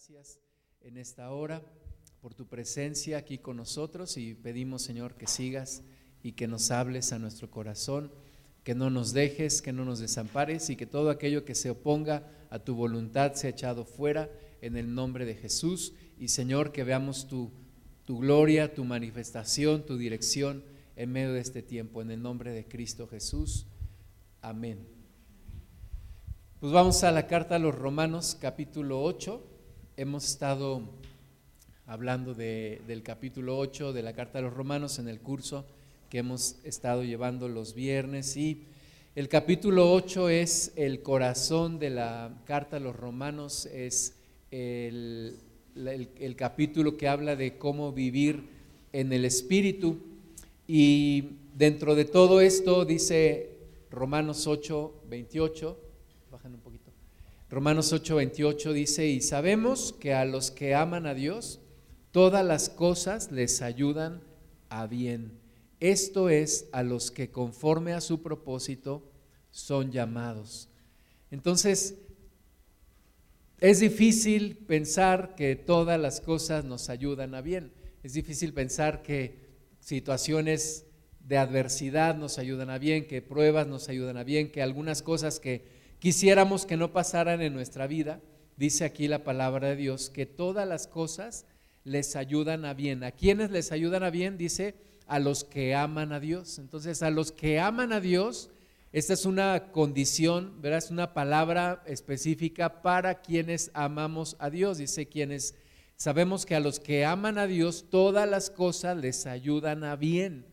gracias en esta hora por tu presencia aquí con nosotros y pedimos, Señor, que sigas y que nos hables a nuestro corazón, que no nos dejes, que no nos desampares y que todo aquello que se oponga a tu voluntad sea echado fuera en el nombre de Jesús. Y Señor, que veamos tu, tu gloria, tu manifestación, tu dirección en medio de este tiempo, en el nombre de Cristo Jesús. Amén. Pues vamos a la carta a los Romanos capítulo 8 hemos estado hablando del capítulo 8 de la Carta de los Romanos en el curso que hemos estado llevando los viernes y el capítulo 8 es el corazón de la Carta a los Romanos, es el, el capítulo que habla de cómo vivir en el Espíritu y dentro de todo esto dice Romanos 8, 28, bajan un poquito. Romanos 8:28 dice, y sabemos que a los que aman a Dios, todas las cosas les ayudan a bien. Esto es a los que conforme a su propósito son llamados. Entonces, es difícil pensar que todas las cosas nos ayudan a bien. Es difícil pensar que situaciones de adversidad nos ayudan a bien, que pruebas nos ayudan a bien, que algunas cosas que quisiéramos que no pasaran en nuestra vida, dice aquí la palabra de Dios, que todas las cosas les ayudan a bien. ¿A quiénes les ayudan a bien? Dice, a los que aman a Dios. Entonces, a los que aman a Dios, esta es una condición, ¿verdad? Es una palabra específica para quienes amamos a Dios. Dice quienes sabemos que a los que aman a Dios, todas las cosas les ayudan a bien.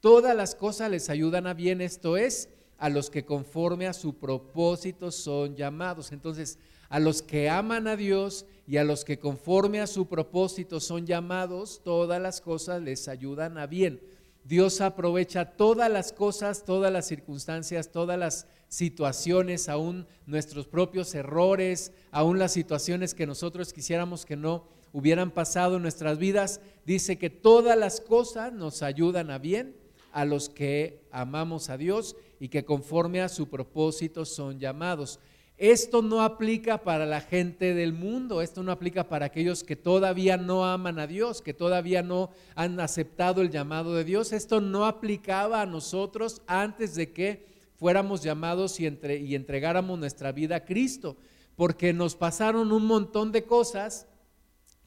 Todas las cosas les ayudan a bien. Esto es, a los que conforme a su propósito son llamados. Entonces, a los que aman a Dios y a los que conforme a su propósito son llamados, todas las cosas les ayudan a bien. Dios aprovecha todas las cosas, todas las circunstancias, todas las situaciones, aún nuestros propios errores, aún las situaciones que nosotros quisiéramos que no hubieran pasado en nuestras vidas. Dice que todas las cosas nos ayudan a bien a los que amamos a Dios y que conforme a su propósito son llamados. Esto no aplica para la gente del mundo, esto no aplica para aquellos que todavía no aman a Dios, que todavía no han aceptado el llamado de Dios. Esto no aplicaba a nosotros antes de que fuéramos llamados y, entre, y entregáramos nuestra vida a Cristo, porque nos pasaron un montón de cosas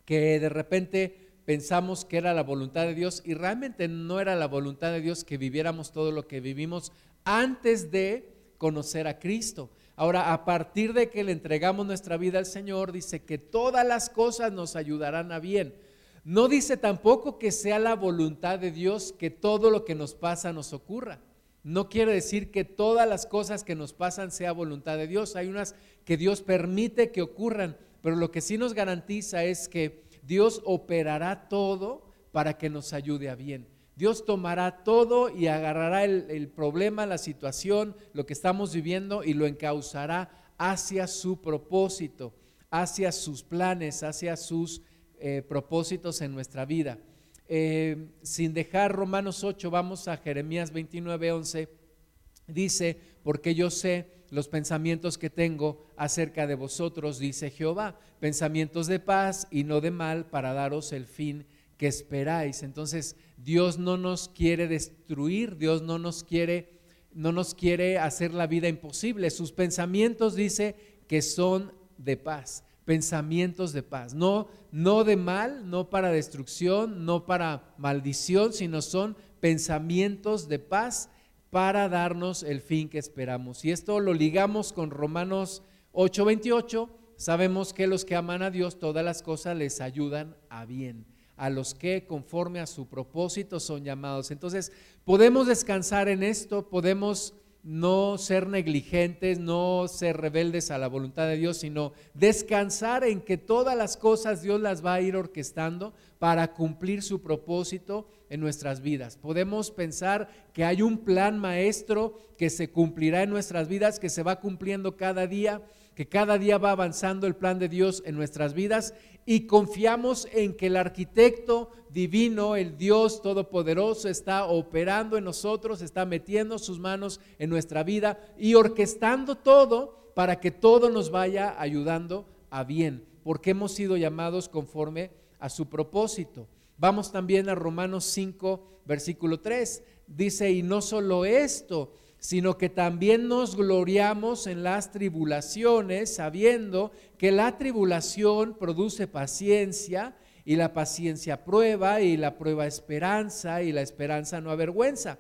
que de repente pensamos que era la voluntad de Dios y realmente no era la voluntad de Dios que viviéramos todo lo que vivimos antes de conocer a Cristo. Ahora, a partir de que le entregamos nuestra vida al Señor, dice que todas las cosas nos ayudarán a bien. No dice tampoco que sea la voluntad de Dios que todo lo que nos pasa nos ocurra. No quiere decir que todas las cosas que nos pasan sea voluntad de Dios. Hay unas que Dios permite que ocurran, pero lo que sí nos garantiza es que Dios operará todo para que nos ayude a bien. Dios tomará todo y agarrará el, problema, la situación, lo que estamos viviendo y lo encauzará hacia su propósito, hacia sus planes, hacia sus eh, propósitos en nuestra vida. Eh, sin dejar Romanos 8, vamos a Jeremías 29, 11. Dice, porque yo sé los pensamientos que tengo acerca de vosotros, dice Jehová, pensamientos de paz y no de mal para daros el fin que esperáis. Entonces, Dios no nos quiere destruir, Dios no nos quiere no nos quiere hacer la vida imposible. Sus pensamientos dice que son de paz, pensamientos de paz, no no de mal, no para destrucción, no para maldición, sino son pensamientos de paz para darnos el fin que esperamos. Y esto lo ligamos con Romanos 8:28. Sabemos que los que aman a Dios, todas las cosas les ayudan a bien. A los que conforme a su propósito son llamados. Entonces, podemos descansar en esto, podemos no ser negligentes, no ser rebeldes a la voluntad de Dios, sino descansar en que todas las cosas Dios las va a ir orquestando para cumplir su propósito en nuestras vidas. Podemos pensar que hay un plan maestro que se cumplirá en nuestras vidas, que se va cumpliendo cada día, que cada día va avanzando el plan de Dios en nuestras vidas y confiamos en que el arquitecto divino, el Dios todopoderoso, está operando en nosotros, está metiendo sus manos en nuestra vida y orquestando todo para que todo nos vaya ayudando a bien. porque hemos sido llamados conforme a su propósito. Vamos también a Romanos 5, versículo 3. Dice, y no solo esto, sino que también nos gloriamos en las tribulaciones, sabiendo que la tribulación produce paciencia y la paciencia prueba y la prueba esperanza y la esperanza no avergüenza,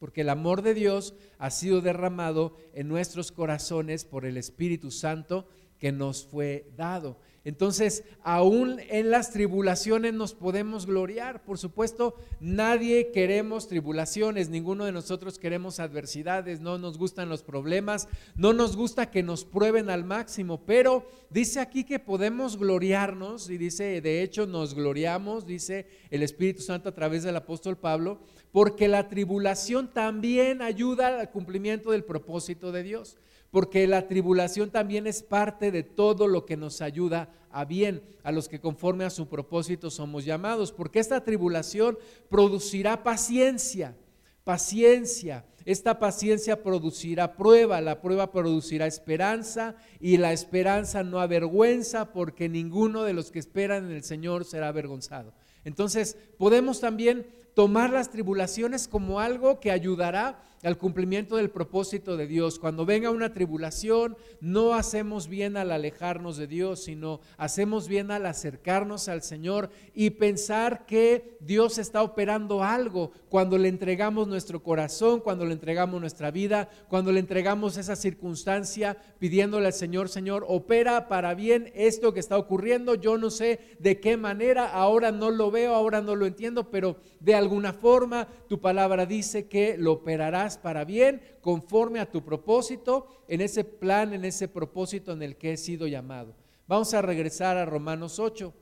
porque el amor de Dios ha sido derramado en nuestros corazones por el Espíritu Santo que nos fue dado. Entonces, aún en las tribulaciones nos podemos gloriar. Por supuesto, nadie queremos tribulaciones, ninguno de nosotros queremos adversidades, no nos gustan los problemas, no nos gusta que nos prueben al máximo, pero dice aquí que podemos gloriarnos y dice, de hecho nos gloriamos, dice el Espíritu Santo a través del apóstol Pablo, porque la tribulación también ayuda al cumplimiento del propósito de Dios porque la tribulación también es parte de todo lo que nos ayuda a bien, a los que conforme a su propósito somos llamados, porque esta tribulación producirá paciencia, paciencia. Esta paciencia producirá prueba, la prueba producirá esperanza y la esperanza no avergüenza porque ninguno de los que esperan en el Señor será avergonzado. Entonces, podemos también tomar las tribulaciones como algo que ayudará al cumplimiento del propósito de Dios. Cuando venga una tribulación, no hacemos bien al alejarnos de Dios, sino hacemos bien al acercarnos al Señor y pensar que Dios está operando algo cuando le entregamos nuestro corazón, cuando le entregamos nuestra vida, cuando le entregamos esa circunstancia pidiéndole al Señor, Señor, opera para bien esto que está ocurriendo. Yo no sé de qué manera, ahora no lo veo, ahora no lo entiendo, pero de alguna forma tu palabra dice que lo operarás para bien conforme a tu propósito, en ese plan, en ese propósito en el que he sido llamado. Vamos a regresar a Romanos 8,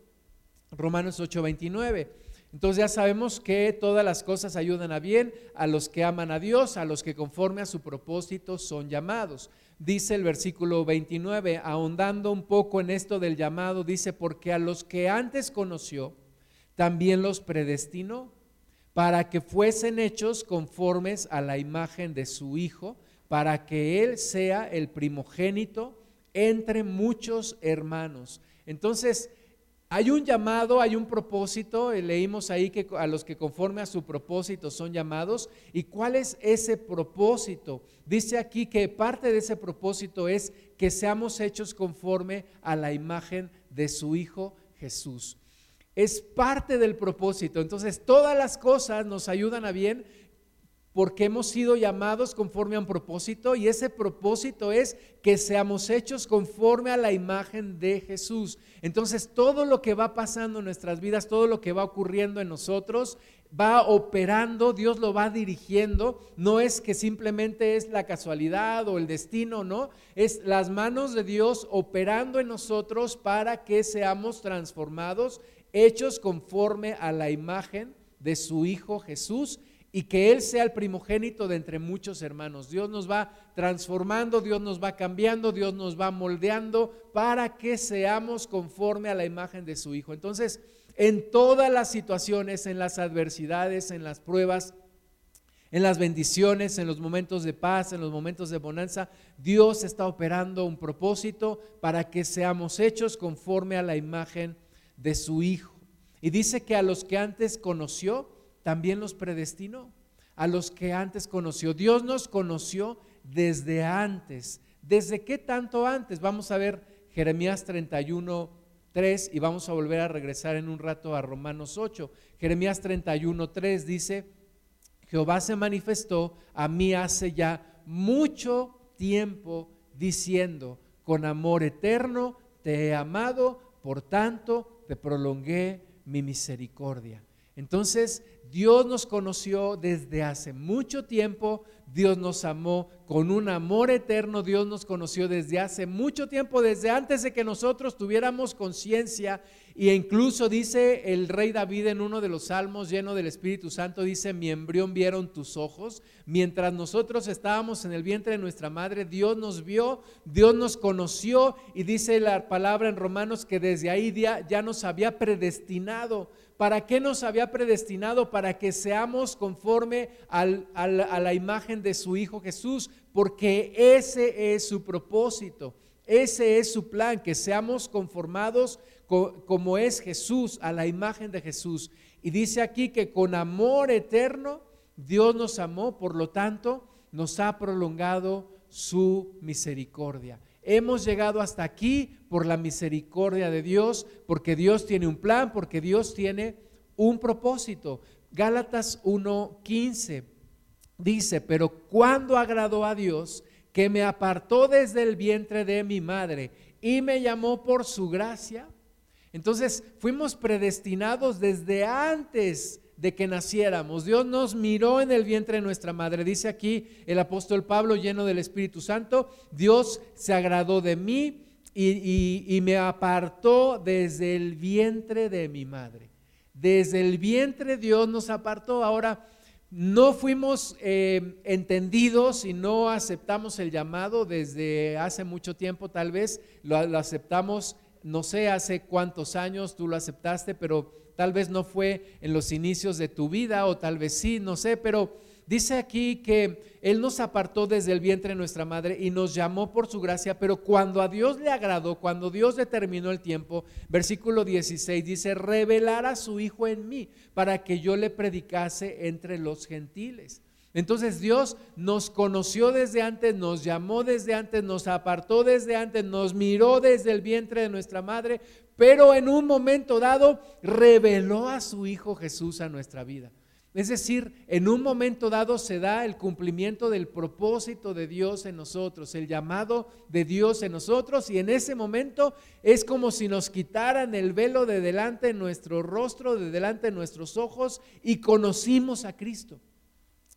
Romanos 8, 29. Entonces ya sabemos que todas las cosas ayudan a bien a los que aman a Dios, a los que conforme a su propósito son llamados. Dice el versículo 29, ahondando un poco en esto del llamado, dice, porque a los que antes conoció, también los predestinó para que fuesen hechos conformes a la imagen de su Hijo, para que Él sea el primogénito entre muchos hermanos. Entonces, hay un llamado, hay un propósito, eh, leímos ahí que a los que conforme a su propósito son llamados. ¿Y cuál es ese propósito? Dice aquí que parte de ese propósito es que seamos hechos conforme a la imagen de su Hijo Jesús es parte del propósito. Entonces, todas las cosas nos ayudan a bien porque hemos sido llamados conforme a un propósito y ese propósito es que seamos hechos conforme a la imagen de Jesús. Entonces, todo lo que va pasando en nuestras vidas, todo lo que va ocurriendo en nosotros, va operando, Dios lo va dirigiendo. No es que simplemente es la casualidad o el destino, no. Es las manos de Dios operando en nosotros para que seamos transformados hechos conforme a la imagen de su Hijo Jesús y que Él sea el primogénito de entre muchos hermanos. Dios nos va transformando, Dios nos va cambiando, Dios nos va moldeando para que seamos conforme a la imagen de su Hijo. Entonces, en todas las situaciones, en las adversidades, en las pruebas, en las bendiciones, en los momentos de paz, en los momentos de bonanza, Dios está operando un propósito para que seamos hechos conforme a la imagen de su Hijo. Y dice que a los que antes conoció, también los predestinó. A los que antes conoció. Dios nos conoció desde antes. ¿Desde qué tanto antes? Vamos a ver Jeremías 31, 3 y vamos a volver a regresar en un rato a Romanos 8. Jeremías 31, 3 dice, Jehová se manifestó a mí hace ya mucho tiempo diciendo, con amor eterno te he amado, por tanto te prolongué mi misericordia. Entonces, Dios nos conoció desde hace mucho tiempo, Dios nos amó con un amor eterno, Dios nos conoció desde hace mucho tiempo, desde antes de que nosotros tuviéramos conciencia. E incluso dice el rey David en uno de los salmos lleno del Espíritu Santo, dice, mi embrión vieron tus ojos. Mientras nosotros estábamos en el vientre de nuestra madre, Dios nos vio, Dios nos conoció y dice la palabra en Romanos que desde ahí ya, ya nos había predestinado ¿Para qué nos había predestinado? Para que seamos conforme a la imagen de su Hijo Jesús, porque ese es su propósito. Ese es su plan, que seamos conformados como es Jesús, a la imagen de Jesús. Y dice aquí que con amor eterno Dios nos amó, por lo tanto nos ha prolongado su misericordia. Hemos llegado hasta aquí por la misericordia de Dios, porque Dios tiene un plan, porque Dios tiene un propósito. Gálatas 1:15 dice, pero cuando agradó a Dios, que me apartó desde el vientre de mi madre y me llamó por su gracia. Entonces fuimos predestinados desde antes de que naciéramos. Dios nos miró en el vientre de nuestra madre. Dice aquí el apóstol Pablo lleno del Espíritu Santo, Dios se agradó de mí y, me apartó desde el vientre de mi madre. Desde el vientre Dios nos apartó. Ahora, no fuimos eh, entendidos y no aceptamos el llamado desde hace mucho tiempo, tal vez lo, aceptamos, no sé hace cuántos años tú lo aceptaste, pero tal vez no fue en los inicios de tu vida o tal vez sí, no sé, pero dice aquí que Él nos apartó desde el vientre de nuestra madre y nos llamó por su gracia, pero cuando a Dios le agradó, cuando Dios determinó el tiempo, versículo 16 dice, revelar a su Hijo en mí para que yo le predicase entre los gentiles. Entonces Dios nos conoció desde antes, nos llamó desde antes, nos apartó desde antes, nos miró desde el vientre de nuestra madre, pero en un momento dado reveló a su Hijo Jesús a nuestra vida. Es decir, en un momento dado se da el cumplimiento del propósito de Dios en nosotros, el llamado de Dios en nosotros, y en ese momento es como si nos quitaran el velo de delante de nuestro rostro, de delante de nuestros ojos, y conocimos a Cristo.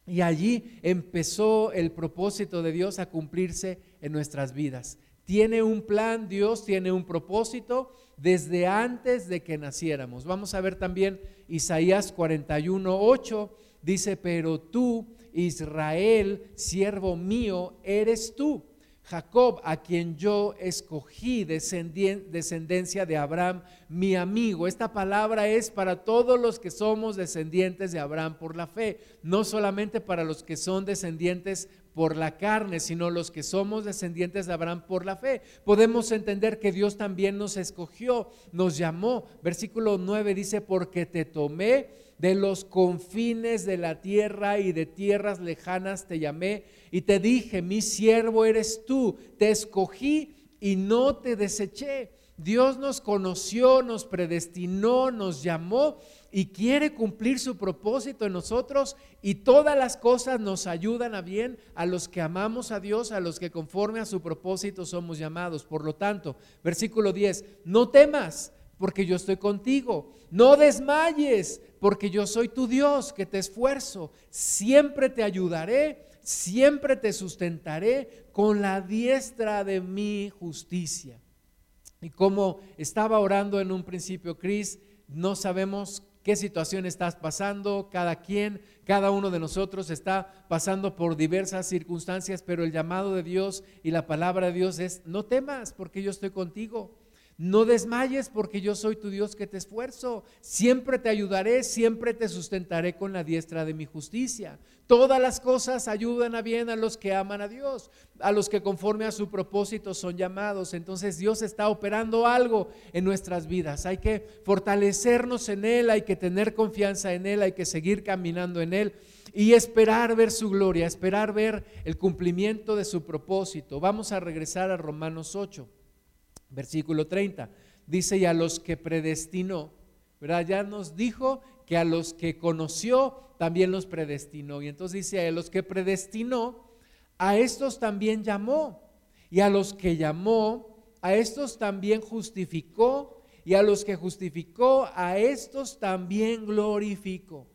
Y allí empezó el propósito de Dios a cumplirse en nuestras vidas. Tiene un plan, Dios tiene un propósito desde antes de que naciéramos. Vamos a ver también Isaías 41, 8, dice, pero tú, Israel, siervo mío, eres tú. Jacob, a quien yo escogí, descendencia de Abraham, mi amigo. Esta palabra es para todos los que somos descendientes de Abraham por la fe, no solamente para los que son descendientes por la carne, sino los que somos descendientes de Abraham por la fe. Podemos entender que Dios también nos escogió, nos llamó. Versículo 9 dice, porque te tomé de los confines de la tierra y de tierras lejanas te llamé y te dije, mi siervo eres tú, te escogí y no te deseché. Dios nos conoció, nos predestinó, nos llamó y quiere cumplir su propósito en nosotros y todas las cosas nos ayudan a bien a los que amamos a Dios, a los que conforme a su propósito somos llamados. Por lo tanto, versículo 10, no temas porque yo estoy contigo, no desmayes porque yo soy tu Dios que te esfuerzo, siempre te ayudaré, siempre te sustentaré con la diestra de mi justicia. Y como estaba orando en un principio, Cris, no sabemos qué situación estás pasando, cada quien, cada uno de nosotros está pasando por diversas circunstancias, pero el llamado de Dios y la palabra de Dios es, no temas porque yo estoy contigo. No desmayes porque yo soy tu Dios que te esfuerzo. Siempre te ayudaré, siempre te sustentaré con la diestra de mi justicia. Todas las cosas ayudan a bien a los que aman a Dios, a los que conforme a su propósito son llamados. Entonces Dios está operando algo en nuestras vidas. Hay que fortalecernos en Él, hay que tener confianza en Él, hay que seguir caminando en Él y esperar ver su gloria, esperar ver el cumplimiento de su propósito. Vamos a regresar a Romanos 8. Versículo 30. Dice, y a los que predestinó, ¿verdad? Ya nos dijo que a los que conoció también los predestinó. Y entonces dice, a los que predestinó, a estos también llamó. Y a los que llamó, a estos también justificó. Y a los que justificó, a estos también glorificó.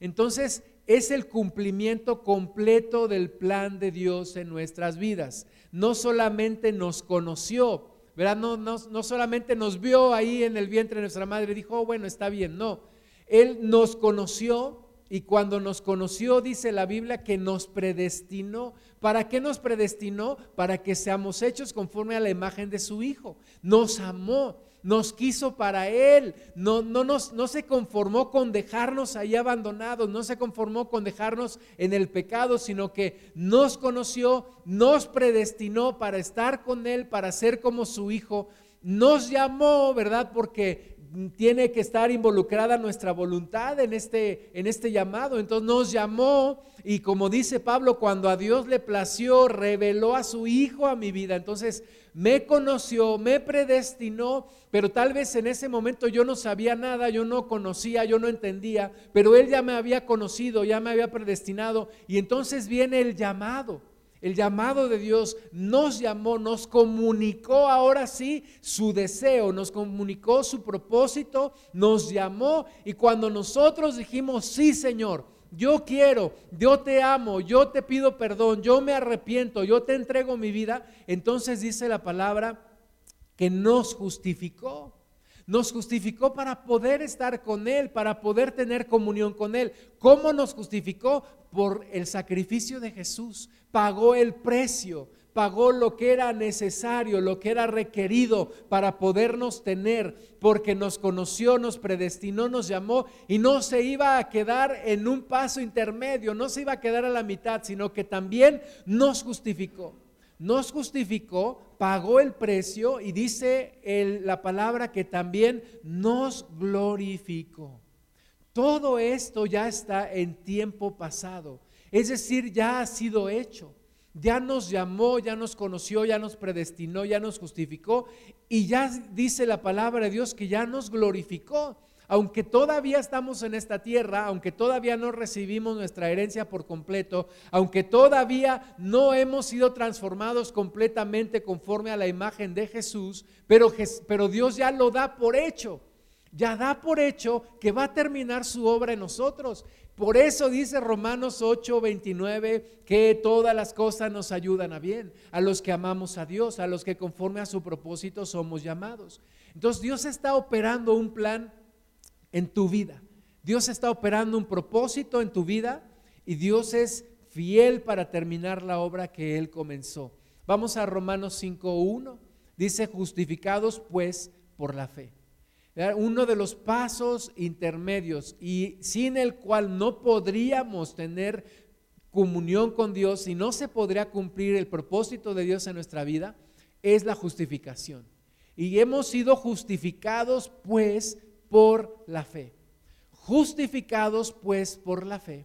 Entonces, es el cumplimiento completo del plan de Dios en nuestras vidas. No solamente nos conoció, ¿verdad? No, no, solamente nos vio ahí en el vientre de nuestra madre dijo, oh, bueno, está bien, no. Él nos conoció y cuando nos conoció, dice la Biblia, que nos predestinó. ¿Para qué nos predestinó? Para que seamos hechos conforme a la imagen de su Hijo. Nos amó, nos quiso para Él, no, no, nos, no se conformó con dejarnos ahí abandonados, no se conformó con dejarnos en el pecado, sino que nos conoció, nos predestinó para estar con Él, para ser como su Hijo, nos llamó, ¿verdad? Porque tiene que estar involucrada nuestra voluntad en este, en este llamado. Entonces nos llamó y como dice Pablo, cuando a Dios le plació, reveló a su Hijo a mi vida. Entonces me conoció, me predestinó, pero tal vez en ese momento yo no sabía nada, yo no conocía, yo no entendía, pero Él ya me había conocido, ya me había predestinado y entonces viene el llamado. El llamado de Dios nos llamó, nos comunicó ahora sí su deseo, nos comunicó su propósito, nos llamó y cuando nosotros dijimos, sí Señor, yo quiero, yo te amo, yo te pido perdón, yo me arrepiento, yo te entrego mi vida, entonces dice la palabra que nos justificó. Nos justificó para poder estar con Él, para poder tener comunión con Él. ¿Cómo nos justificó? Por el sacrificio de Jesús. Pagó el precio, pagó lo que era necesario, lo que era requerido para podernos tener, porque nos conoció, nos predestinó, nos llamó y no se iba a quedar en un paso intermedio, no se iba a quedar a la mitad, sino que también nos justificó nos justificó, pagó el precio y dice la palabra que también nos glorificó. Todo esto ya está en tiempo pasado, es decir, ya ha sido hecho. Ya nos llamó, ya nos conoció, ya nos predestinó, ya nos justificó y ya dice la palabra de Dios que ya nos glorificó aunque todavía estamos en esta tierra, aunque todavía no recibimos nuestra herencia por completo, aunque todavía no hemos sido transformados completamente conforme a la imagen de Jesús, pero, Dios ya lo da por hecho, ya da por hecho que va a terminar su obra en nosotros. Por eso dice Romanos 8, 29 que todas las cosas nos ayudan a bien, a los que amamos a Dios, a los que conforme a su propósito somos llamados. Entonces Dios está operando un plan en tu vida. Dios está operando un propósito en tu vida y Dios es fiel para terminar la obra que Él comenzó. Vamos a Romanos 5.1. Dice, justificados pues por la fe. Uno de los pasos intermedios y sin el cual no podríamos tener comunión con Dios y no se podría cumplir el propósito de Dios en nuestra vida es la justificación. Y hemos sido justificados pues por la fe. Justificados pues por la fe.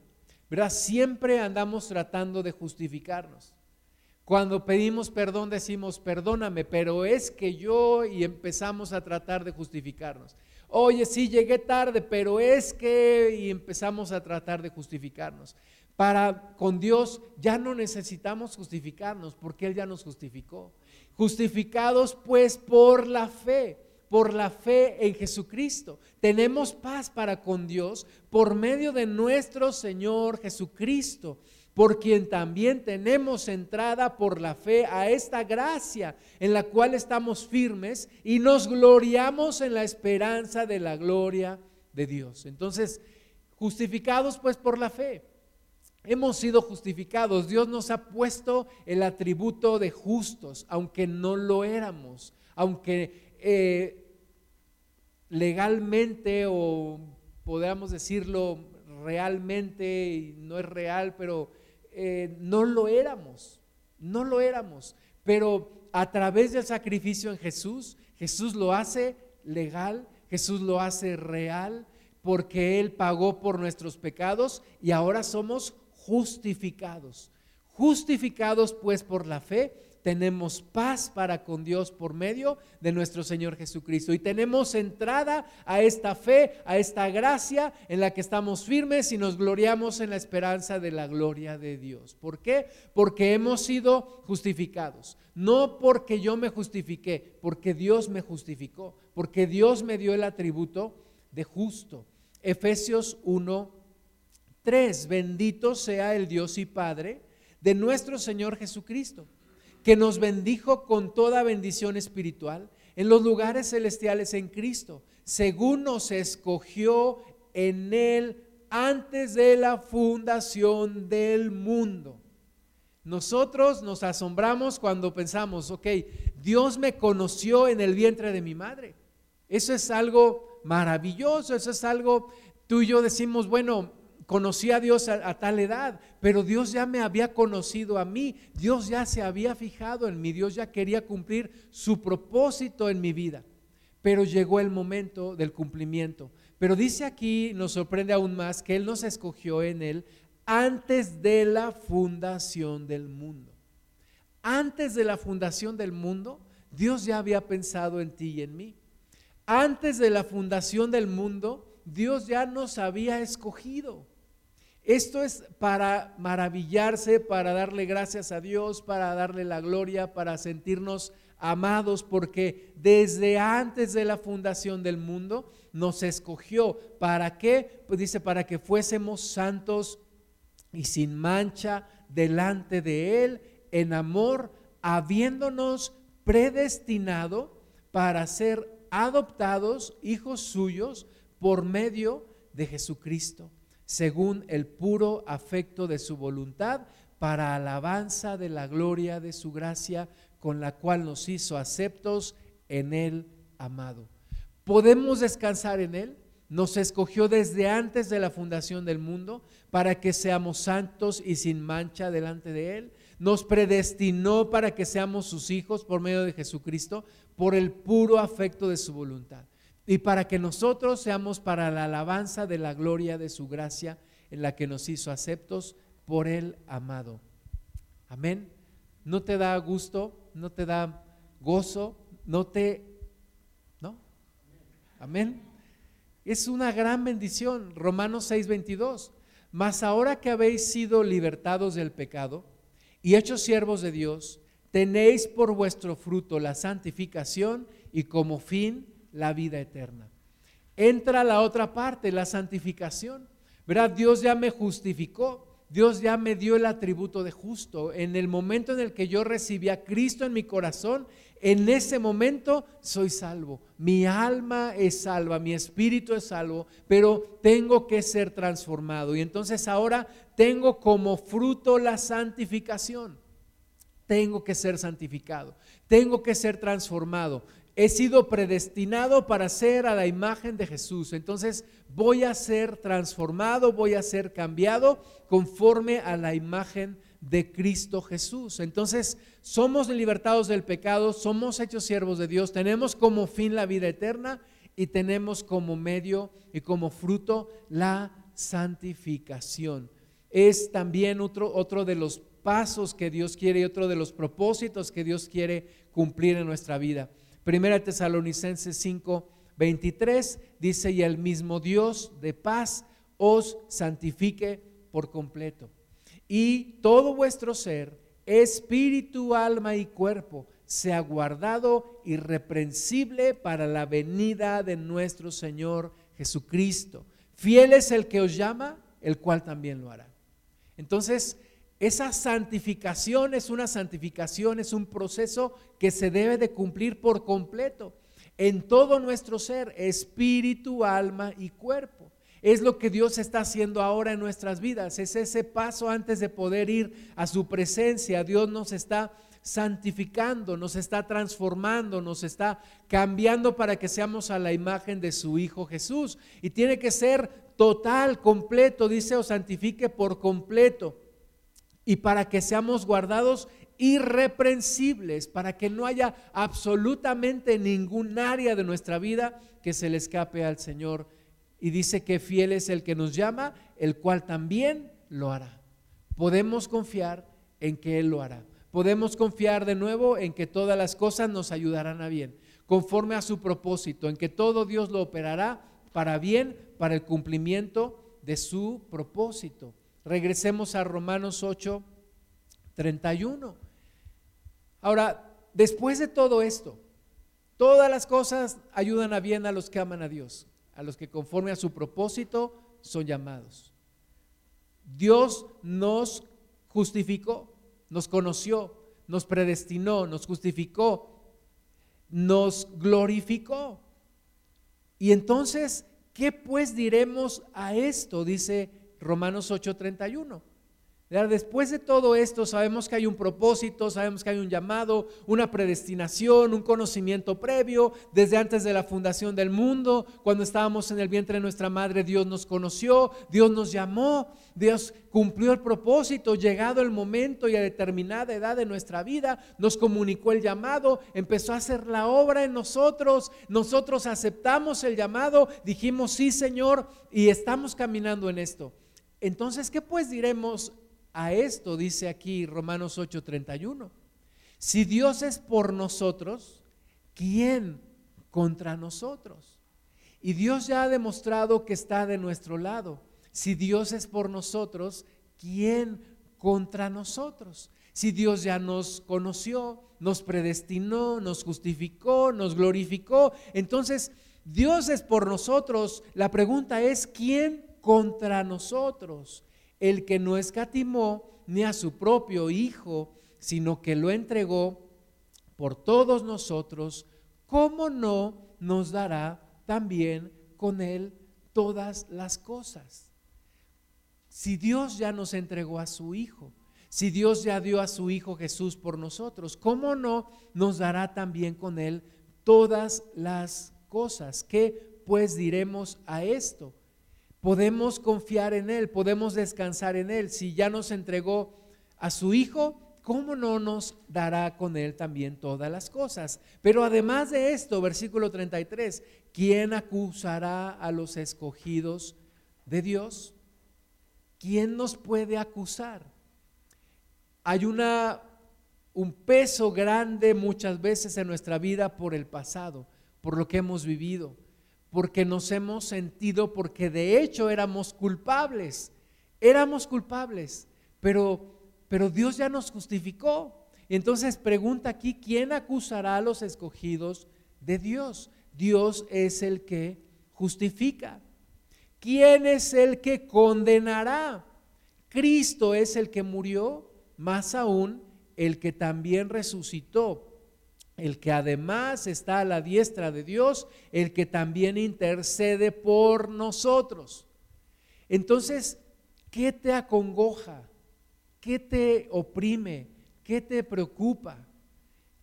¿Verdad? Siempre andamos tratando de justificarnos. Cuando pedimos perdón decimos, perdóname, pero es que yo y empezamos a tratar de justificarnos. Oye, sí llegué tarde, pero es que y empezamos a tratar de justificarnos. Para con Dios ya no necesitamos justificarnos porque Él ya nos justificó. Justificados pues por la fe por la fe en Jesucristo. Tenemos paz para con Dios por medio de nuestro Señor Jesucristo, por quien también tenemos entrada por la fe a esta gracia en la cual estamos firmes y nos gloriamos en la esperanza de la gloria de Dios. Entonces, justificados pues por la fe. Hemos sido justificados. Dios nos ha puesto el atributo de justos, aunque no lo éramos, aunque eh, legalmente o podríamos decirlo realmente, no es real, pero eh, no lo éramos, no lo éramos. Pero a través del sacrificio en Jesús, Jesús lo hace legal, Jesús lo hace real, porque Él pagó por nuestros pecados y ahora somos justificados. Justificados pues por la fe tenemos paz para con Dios por medio de nuestro Señor Jesucristo. Y tenemos entrada a esta fe, a esta gracia en la que estamos firmes y nos gloriamos en la esperanza de la gloria de Dios. ¿Por qué? Porque hemos sido justificados. No porque yo me justifiqué, porque Dios me justificó, porque Dios me dio el atributo de justo. Efesios 1, 3. Bendito sea el Dios y Padre de nuestro Señor Jesucristo que nos bendijo con toda bendición espiritual en los lugares celestiales en Cristo, según nos escogió en Él antes de la fundación del mundo. Nosotros nos asombramos cuando pensamos, ok, Dios me conoció en el vientre de mi madre. Eso es algo maravilloso, eso es algo, tú y yo decimos, bueno, conocí a Dios a, tal edad, pero Dios ya me había conocido a mí, Dios ya se había fijado en mí, Dios ya quería cumplir su propósito en mi vida. Pero llegó el momento del cumplimiento. Pero dice aquí, nos sorprende aún más, que Él nos escogió en Él antes de la fundación del mundo. Antes de la fundación del mundo, Dios ya había pensado en ti y en mí. Antes de la fundación del mundo, Dios ya nos había escogido. Esto es para maravillarse, para darle gracias a Dios, para darle la gloria, para sentirnos amados, porque desde antes de la fundación del mundo nos escogió. ¿Para qué? Pues dice, para que fuésemos santos y sin mancha delante de Él en amor, habiéndonos predestinado para ser adoptados hijos suyos por medio de Jesucristo según el puro afecto de su voluntad, para alabanza de la gloria de su gracia, con la cual nos hizo aceptos en él amado. ¿Podemos descansar en él? Nos escogió desde antes de la fundación del mundo para que seamos santos y sin mancha delante de Él. Nos predestinó para que seamos sus hijos por medio de Jesucristo, por el puro afecto de su voluntad y para que nosotros seamos para la alabanza de la gloria de su gracia en la que nos hizo aceptos por el amado. Amén. ¿No te da gusto? ¿No te da gozo? ¿No te... ¿No? Amén. Es una gran bendición. Romanos 6:22. Mas ahora que habéis sido libertados del pecado y hechos siervos de Dios, tenéis por vuestro fruto la santificación y como fin la vida eterna. Entra la otra parte, la santificación. ¿Verdad? Dios ya me justificó. Dios ya me dio el atributo de justo. En el momento en el que yo recibí a Cristo en mi corazón, en ese momento soy salvo. Mi alma es salva, mi espíritu es salvo, pero tengo que ser transformado. Y entonces ahora tengo como fruto la santificación. Tengo que ser santificado, tengo que ser transformado he sido predestinado para ser a la imagen de Jesús. Entonces voy a ser transformado, voy a ser cambiado conforme a la imagen de Cristo Jesús. Entonces somos libertados del pecado, somos hechos siervos de Dios, tenemos como fin la vida eterna y tenemos como medio y como fruto la santificación. Es también otro, otro de los pasos que Dios quiere y otro de los propósitos que Dios quiere cumplir en nuestra vida. Primera Tesalonicenses 5, 23 dice, y el mismo Dios de paz os santifique por completo. Y todo vuestro ser, espíritu, alma y cuerpo, sea guardado irreprensible para la venida de nuestro Señor Jesucristo. Fiel es el que os llama, el cual también lo hará. Entonces, esa santificación es una santificación, es un proceso que se debe de cumplir por completo en todo nuestro ser, espíritu, alma y cuerpo. Es lo que Dios está haciendo ahora en nuestras vidas. Es ese paso antes de poder ir a su presencia. Dios nos está santificando, nos está transformando, nos está cambiando para que seamos a la imagen de su Hijo Jesús. Y tiene que ser total, completo, dice, o santifique por completo y para que seamos guardados irreprensibles, para que no haya absolutamente ningún área de nuestra vida que se le escape al Señor. Y dice que fiel es el que nos llama, el cual también lo hará. Podemos confiar en que Él lo hará. Podemos confiar de nuevo en que todas las cosas nos ayudarán a bien, conforme a su propósito, en que todo Dios lo operará para bien, para el cumplimiento de su propósito. Regresemos a Romanos 8, 31. Ahora, después de todo esto, todas las cosas ayudan a bien a los que aman a Dios, a los que conforme a su propósito son llamados. Dios nos justificó, nos conoció, nos predestinó, nos justificó, nos glorificó. Y entonces, ¿qué pues diremos a esto? Dice Romanos 8:31. Después de todo esto, sabemos que hay un propósito, sabemos que hay un llamado, una predestinación, un conocimiento previo. Desde antes de la fundación del mundo, cuando estábamos en el vientre de nuestra madre, Dios nos conoció, Dios nos llamó, Dios cumplió el propósito. Llegado el momento y a determinada edad de nuestra vida, nos comunicó el llamado, empezó a hacer la obra en nosotros. Nosotros aceptamos el llamado, dijimos sí, Señor, y estamos caminando en esto. Entonces, ¿qué pues diremos a esto dice aquí Romanos 8:31. Si Dios es por nosotros, ¿quién contra nosotros? Y Dios ya ha demostrado que está de nuestro lado. Si Dios es por nosotros, ¿quién contra nosotros? Si Dios ya nos conoció, nos predestinó, nos justificó, nos glorificó, entonces Dios es por nosotros. La pregunta es, ¿quién contra nosotros? el que no escatimó ni a su propio Hijo, sino que lo entregó por todos nosotros, ¿cómo no nos dará también con Él todas las cosas? Si Dios ya nos entregó a su Hijo, si Dios ya dio a su Hijo Jesús por nosotros, ¿cómo no nos dará también con Él todas las cosas? ¿Qué pues diremos a esto? Podemos confiar en Él, podemos descansar en Él. Si ya nos entregó a su Hijo, ¿cómo no nos dará con Él también todas las cosas? Pero además de esto, versículo 33, ¿quién acusará a los escogidos de Dios? ¿Quién nos puede acusar? Hay una, un peso grande muchas veces en nuestra vida por el pasado, por lo que hemos vivido porque nos hemos sentido, porque de hecho éramos culpables, éramos culpables, pero, pero Dios ya nos justificó. Entonces pregunta aquí, ¿quién acusará a los escogidos de Dios? Dios es el que justifica. ¿Quién es el que condenará? Cristo es el que murió, más aún el que también resucitó el que además está a la diestra de Dios, el que también intercede por nosotros. Entonces, ¿qué te acongoja? ¿Qué te oprime? ¿Qué te preocupa?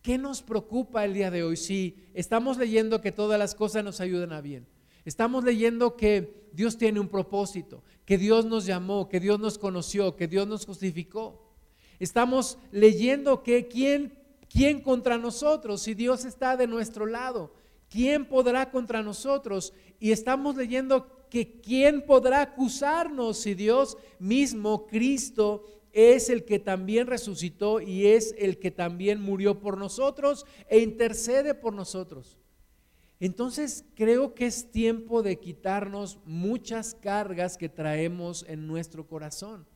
¿Qué nos preocupa el día de hoy? Si estamos leyendo que todas las cosas nos ayudan a bien. Estamos leyendo que Dios tiene un propósito, que Dios nos llamó, que Dios nos conoció, que Dios nos justificó. Estamos leyendo que quién ¿Quién contra nosotros si Dios está de nuestro lado? ¿Quién podrá contra nosotros? Y estamos leyendo que ¿quién podrá acusarnos si Dios mismo, Cristo, es el que también resucitó y es el que también murió por nosotros e intercede por nosotros? Entonces creo que es tiempo de quitarnos muchas cargas que traemos en nuestro corazón.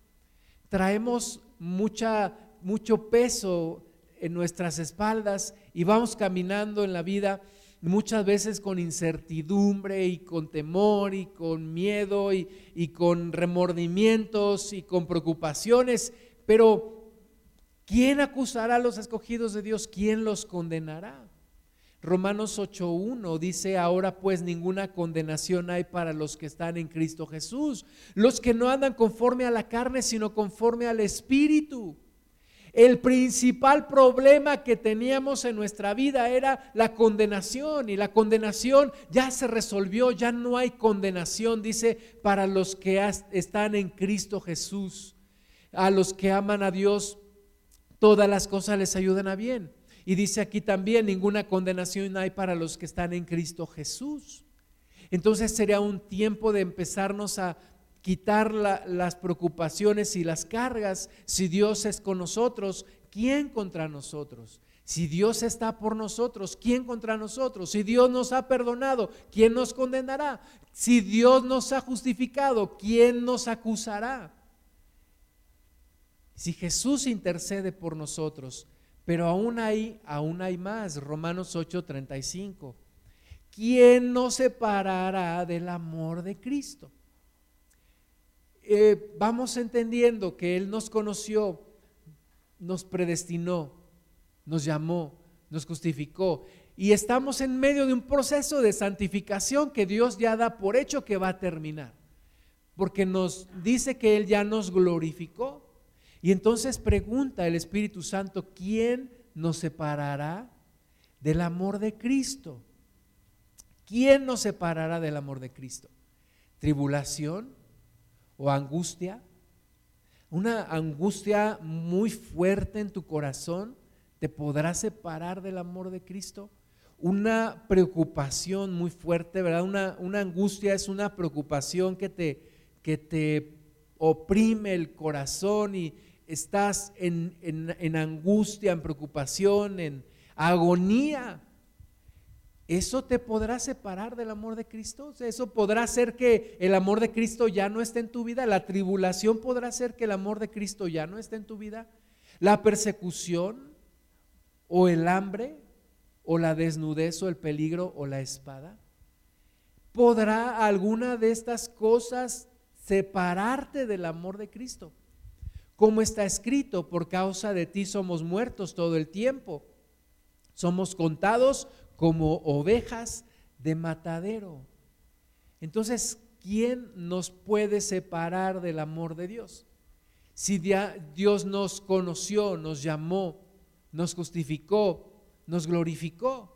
Traemos mucha, mucho peso en nuestras espaldas y vamos caminando en la vida muchas veces con incertidumbre y con temor y con miedo y, y con remordimientos y con preocupaciones, pero ¿quién acusará a los escogidos de Dios? ¿Quién los condenará? Romanos 8.1 dice, ahora pues ninguna condenación hay para los que están en Cristo Jesús, los que no andan conforme a la carne, sino conforme al Espíritu. El principal problema que teníamos en nuestra vida era la condenación y la condenación ya se resolvió, ya no hay condenación, dice, para los que están en Cristo Jesús. A los que aman a Dios, todas las cosas les ayudan a bien. Y dice aquí también, ninguna condenación hay para los que están en Cristo Jesús. Entonces sería un tiempo de empezarnos a quitar las preocupaciones y las cargas. Si Dios es con nosotros, ¿quién contra nosotros? Si Dios está por nosotros, ¿quién contra nosotros? Si Dios nos ha perdonado, ¿quién nos condenará? Si Dios nos ha justificado, ¿quién nos acusará? Si Jesús intercede por nosotros, pero aún hay, aún hay más, Romanos 8:35. ¿Quién nos separará del amor de Cristo? Eh, vamos entendiendo que Él nos conoció, nos predestinó, nos llamó, nos justificó. Y estamos en medio de un proceso de santificación que Dios ya da por hecho que va a terminar. Porque nos dice que Él ya nos glorificó. Y entonces pregunta el Espíritu Santo, ¿quién nos separará del amor de Cristo? ¿Quién nos separará del amor de Cristo? ¿Tribulación o angustia? Una angustia muy fuerte en tu corazón te podrá separar del amor de Cristo. Una preocupación muy fuerte, ¿verdad? Una, una angustia es una preocupación que te, que te oprime el corazón y estás en, en angustia, en preocupación, en agonía ¿Eso te podrá separar del amor de Cristo? ¿Eso podrá hacer que el amor de Cristo ya no esté en tu vida? ¿La tribulación podrá hacer que el amor de Cristo ya no esté en tu vida? ¿La persecución o el hambre o la desnudez o el peligro o la espada? ¿Podrá alguna de estas cosas separarte del amor de Cristo? Como está escrito, por causa de ti somos muertos todo el tiempo. Somos contados como ovejas de matadero. Entonces, ¿quién nos puede separar del amor de Dios? Si Dios nos conoció, nos llamó, nos justificó, nos glorificó,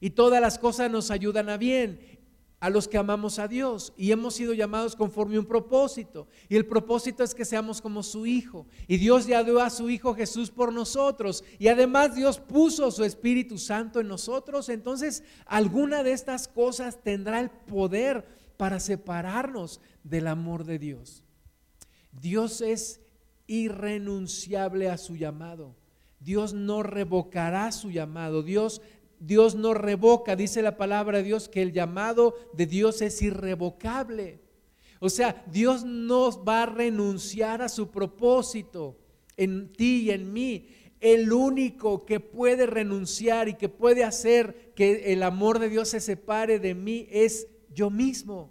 y todas las cosas nos ayudan a bien, a los que amamos a Dios y hemos sido llamados conforme a un propósito. Y el propósito es que seamos como su Hijo. Y Dios ya dio a su Hijo Jesús por nosotros. Y además Dios puso su Espíritu Santo en nosotros. Entonces, alguna de estas cosas tendrá el poder para separarnos del amor de Dios. Dios es irrenunciable a su llamado. Dios no revocará su llamado. Dios Dios no revoca, dice la palabra de Dios, que el llamado de Dios es irrevocable. O sea, Dios no va a renunciar a su propósito en ti y en mí. El único que puede renunciar y que puede hacer que el amor de Dios se separe de mí es yo mismo.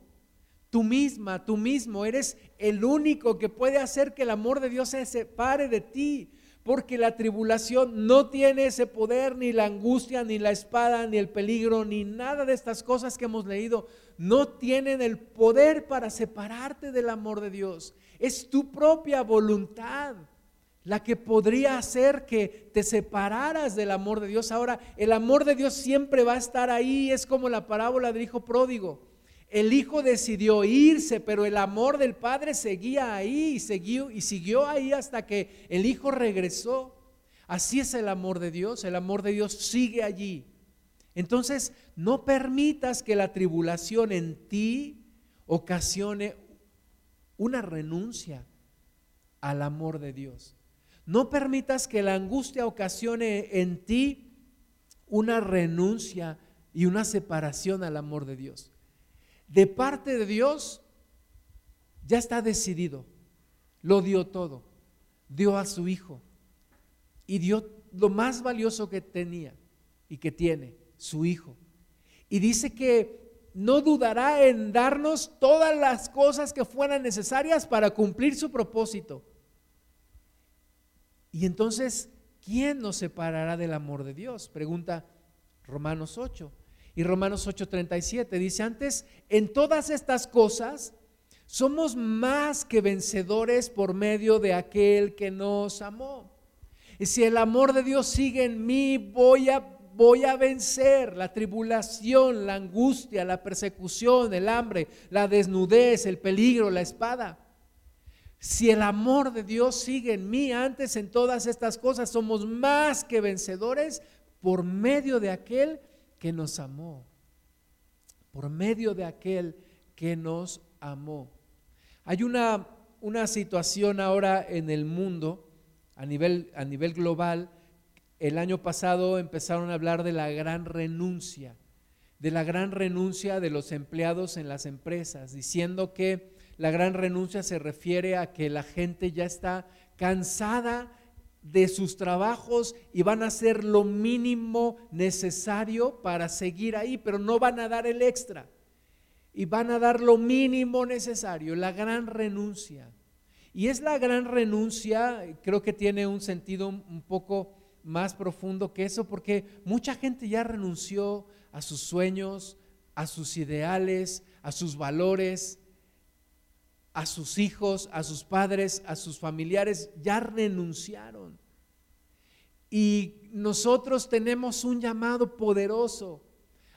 Tú misma, tú mismo, eres el único que puede hacer que el amor de Dios se separe de ti porque la tribulación no tiene ese poder, ni la angustia, ni la espada, ni el peligro, ni nada de estas cosas que hemos leído, no tienen el poder para separarte del amor de Dios. Es tu propia voluntad la que podría hacer que te separaras del amor de Dios. Ahora, el amor de Dios siempre va a estar ahí, es como la parábola del hijo pródigo. El hijo decidió irse, pero el amor del padre seguía ahí y siguió, y siguió ahí hasta que el hijo regresó. Así es el amor de Dios, el amor de Dios sigue allí. Entonces, no permitas que la tribulación en ti ocasione una renuncia al amor de Dios. No permitas que la angustia ocasione en ti una renuncia y una separación al amor de Dios de parte de Dios, ya está decidido. Lo dio todo. Dio a su hijo. Y dio lo más valioso que tenía y que tiene, su hijo. Y dice que no dudará en darnos todas las cosas que fueran necesarias para cumplir su propósito. Y entonces, ¿quién nos separará del amor de Dios? Pregunta Romanos 8. Y Romanos 8:37 dice, antes, en todas estas cosas somos más que vencedores por medio de aquel que nos amó. Y si el amor de Dios sigue en mí, voy a, voy a vencer la tribulación, la angustia, la persecución, el hambre, la desnudez, el peligro, la espada. Si el amor de Dios sigue en mí, antes en todas estas cosas somos más que vencedores por medio de aquel que nos amó, por medio de aquel que nos amó. Hay una, una situación ahora en el mundo, a nivel, a nivel global, el año pasado empezaron a hablar de la gran renuncia, de la gran renuncia de los empleados en las empresas, diciendo que la gran renuncia se refiere a que la gente ya está cansada de sus trabajos y van a hacer lo mínimo necesario para seguir ahí, pero no van a dar el extra. Y van a dar lo mínimo necesario, la gran renuncia. Y es la gran renuncia, creo que tiene un sentido un poco más profundo que eso, porque mucha gente ya renunció a sus sueños, a sus ideales, a sus valores, a sus hijos, a sus padres, a sus familiares, ya renunciaron. Y nosotros tenemos un llamado poderoso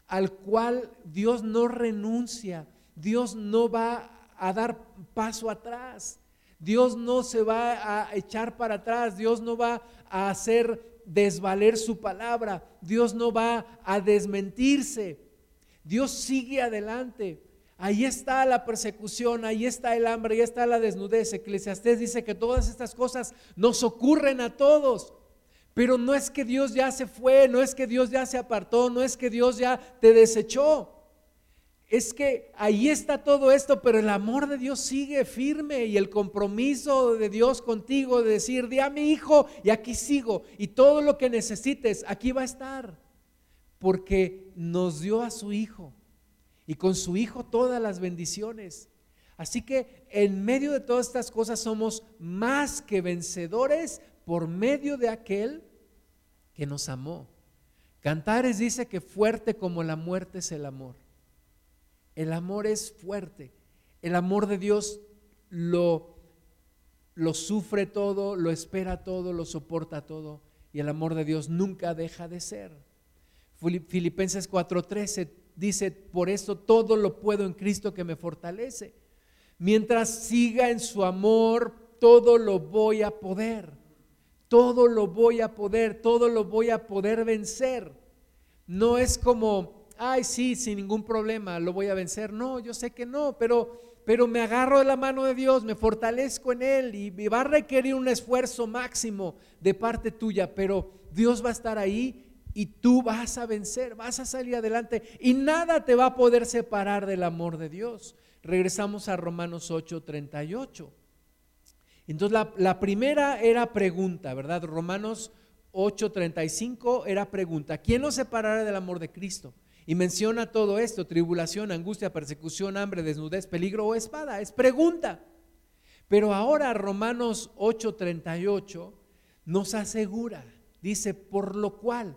al cual Dios no renuncia, Dios no va a dar paso atrás, Dios no se va a echar para atrás, Dios no va a hacer desvaler su palabra, Dios no va a desmentirse, Dios sigue adelante. Ahí está la persecución, ahí está el hambre, ahí está la desnudez. Eclesiastés dice que todas estas cosas nos ocurren a todos. Pero no es que Dios ya se fue, no es que Dios ya se apartó, no es que Dios ya te desechó. Es que ahí está todo esto, pero el amor de Dios sigue firme y el compromiso de Dios contigo de decir, di a mi hijo y aquí sigo y todo lo que necesites, aquí va a estar. Porque nos dio a su hijo y con su hijo todas las bendiciones. Así que en medio de todas estas cosas somos más que vencedores por medio de aquel que nos amó. Cantares dice que fuerte como la muerte es el amor. El amor es fuerte. El amor de Dios lo, lo sufre todo, lo espera todo, lo soporta todo. Y el amor de Dios nunca deja de ser. Filipenses 4:13 dice, por eso todo lo puedo en Cristo que me fortalece. Mientras siga en su amor, todo lo voy a poder todo lo voy a poder, todo lo voy a poder vencer. No es como, ay, sí, sin ningún problema, lo voy a vencer. No, yo sé que no, pero, pero me agarro de la mano de Dios, me fortalezco en Él y, va a requerir un esfuerzo máximo de parte tuya, pero Dios va a estar ahí y tú vas a vencer, vas a salir adelante y nada te va a poder separar del amor de Dios. Regresamos a Romanos 8, 38. Entonces la, primera era pregunta, ¿verdad? Romanos 8:35 era pregunta, ¿quién nos separará del amor de Cristo? Y menciona todo esto, tribulación, angustia, persecución, hambre, desnudez, peligro o espada. Es pregunta. Pero ahora Romanos 8:38 nos asegura, dice, por lo cual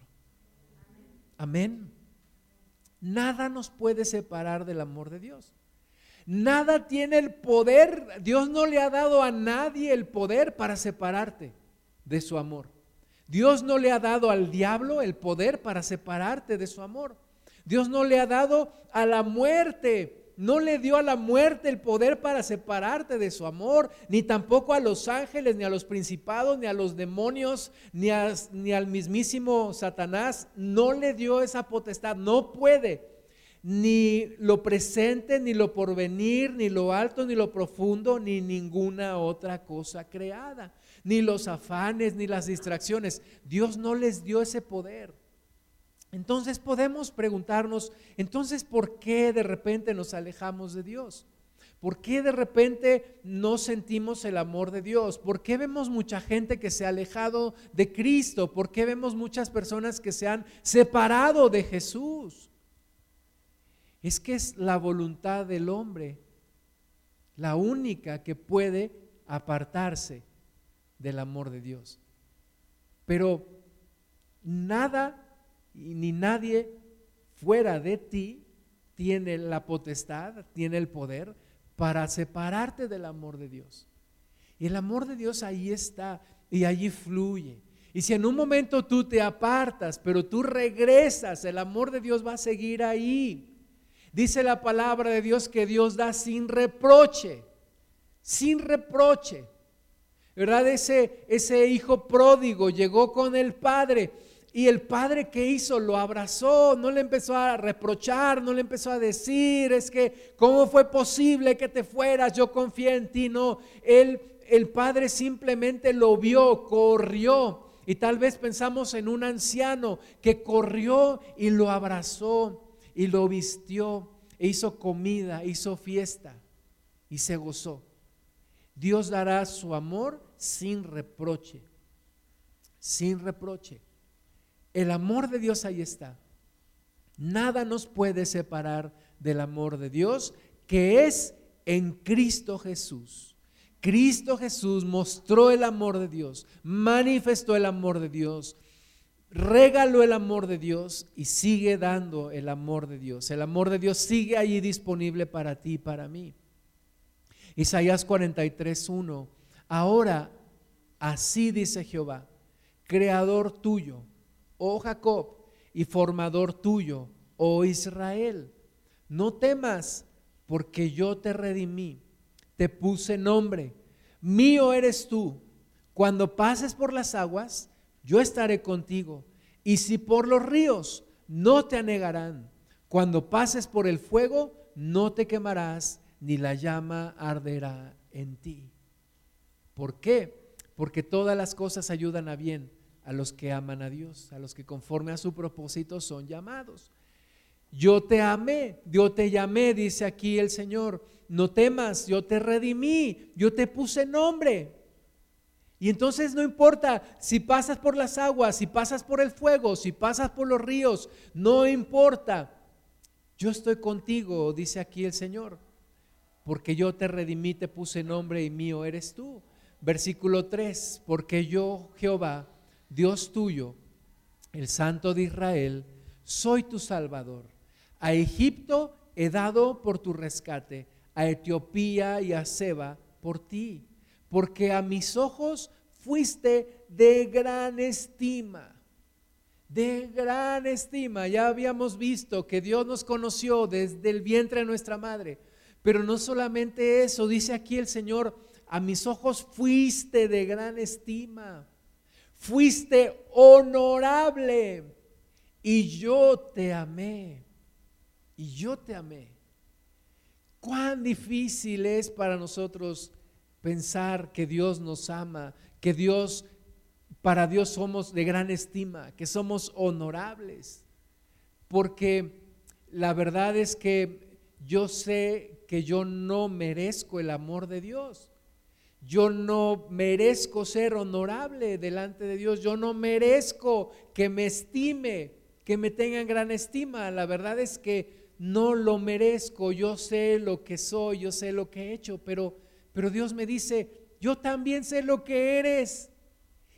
Amén. Nada nos puede separar del amor de Dios. Nada tiene el poder, Dios no le ha dado a nadie el poder para separarte de su amor. Dios no le ha dado al diablo el poder para separarte de su amor. Dios no le ha dado a la muerte, no le dio a la muerte el poder para separarte de su amor, ni tampoco a los ángeles, ni a los principados, ni a los demonios, ni, al mismísimo Satanás. No le dio esa potestad, no puede ni lo presente, ni lo porvenir, ni lo alto, ni lo profundo, ni ninguna otra cosa creada, ni los afanes, ni las distracciones. Dios no les dio ese poder. Entonces podemos preguntarnos, entonces, ¿por qué de repente nos alejamos de Dios? ¿Por qué de repente no sentimos el amor de Dios? ¿Por qué vemos mucha gente que se ha alejado de Cristo? ¿Por qué vemos muchas personas que se han separado de Jesús? es que es la voluntad del hombre la única que puede apartarse del amor de Dios. Pero nada ni nadie fuera de ti tiene la potestad, tiene el poder para separarte del amor de Dios. Y el amor de Dios ahí está y allí fluye. Y si en un momento tú te apartas, pero tú regresas, el amor de Dios va a seguir ahí. Dice la palabra de Dios que Dios da sin reproche, sin reproche. ¿Verdad? Ese, ese hijo pródigo llegó con el padre y el padre que hizo lo abrazó, no le empezó a reprochar, no le empezó a decir, es que, ¿cómo fue posible que te fueras? Yo confié en ti. No, él, el padre simplemente lo vio, corrió. Y tal vez pensamos en un anciano que corrió y lo abrazó y lo vistió, e hizo comida, hizo fiesta y se gozó. Dios dará su amor sin reproche, sin reproche. El amor de Dios ahí está. Nada nos puede separar del amor de Dios que es en Cristo Jesús. Cristo Jesús mostró el amor de Dios, manifestó el amor de Dios, regaló el amor de Dios y sigue dando el amor de Dios. El amor de Dios sigue allí disponible para ti y para mí. Isaías 43, 1. Ahora, así dice Jehová, creador tuyo, oh Jacob, y formador tuyo, oh Israel. No temas, porque yo te redimí, te puse nombre, mío eres tú. Cuando pases por las aguas, yo estaré contigo. Y si por los ríos, no te anegarán. Cuando pases por el fuego, no te quemarás, ni la llama arderá en ti. ¿Por qué? Porque todas las cosas ayudan a bien a los que aman a Dios, a los que conforme a su propósito son llamados. Yo te amé, yo te llamé, dice aquí el Señor. No temas, yo te redimí, yo te puse nombre. Y entonces no importa si pasas por las aguas, si pasas por el fuego, si pasas por los ríos, no importa. Yo estoy contigo, dice aquí el Señor porque yo te redimí, te puse nombre y mío eres tú. Versículo 3, porque yo, Jehová, Dios tuyo, el Santo de Israel, soy tu Salvador. A Egipto he dado por tu rescate, a Etiopía y a Seba por ti, porque a mis ojos fuiste de gran estima. De gran estima. Ya habíamos visto que Dios nos conoció desde el vientre de nuestra madre pero no solamente eso, dice aquí el Señor, a mis ojos fuiste de gran estima, fuiste honorable y yo te amé, y yo te amé. Cuán difícil es para nosotros pensar que Dios nos ama, que Dios, para Dios somos de gran estima, que somos honorables, porque la verdad es que yo sé que yo no merezco el amor de Dios. Yo no merezco ser honorable delante de Dios. Yo no merezco que me estime, que me tengan gran estima. La verdad es que no lo merezco. Yo sé lo que soy, yo sé lo que he hecho, pero, pero Dios me dice, yo también sé lo que eres.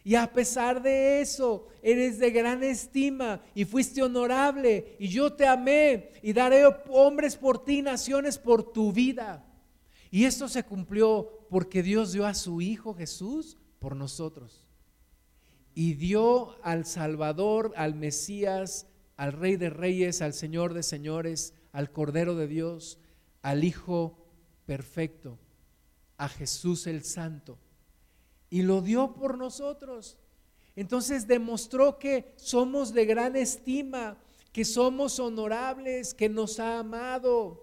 Y a pesar de eso, eres de gran estima y fuiste honorable y yo te amé y daré hombres por ti, naciones por tu vida. Y esto se cumplió porque Dios dio a su Hijo Jesús por nosotros. Y dio al Salvador, al Mesías, al Rey de Reyes, al Señor de Señores, al Cordero de Dios, al Hijo perfecto, a Jesús el Santo y lo dio por nosotros. Entonces demostró que somos de gran estima, que somos honorables, que nos ha amado.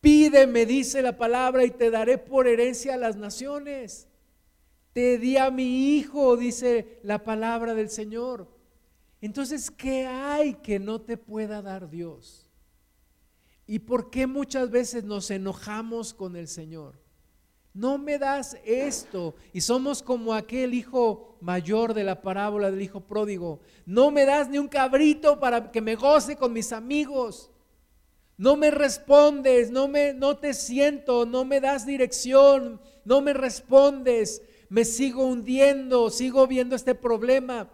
Pídeme, dice la palabra, y te daré por herencia a las naciones. Te di a mi hijo, dice la palabra del Señor. Entonces, ¿qué hay que no te pueda dar Dios? ¿Y por qué muchas veces nos enojamos con el Señor? no me das esto. Y somos como aquel hijo mayor de la parábola del hijo pródigo. No me das ni un cabrito para que me goce con mis amigos. No me respondes, no me no te siento, no me das dirección, no me respondes. Me sigo hundiendo, sigo viendo este problema.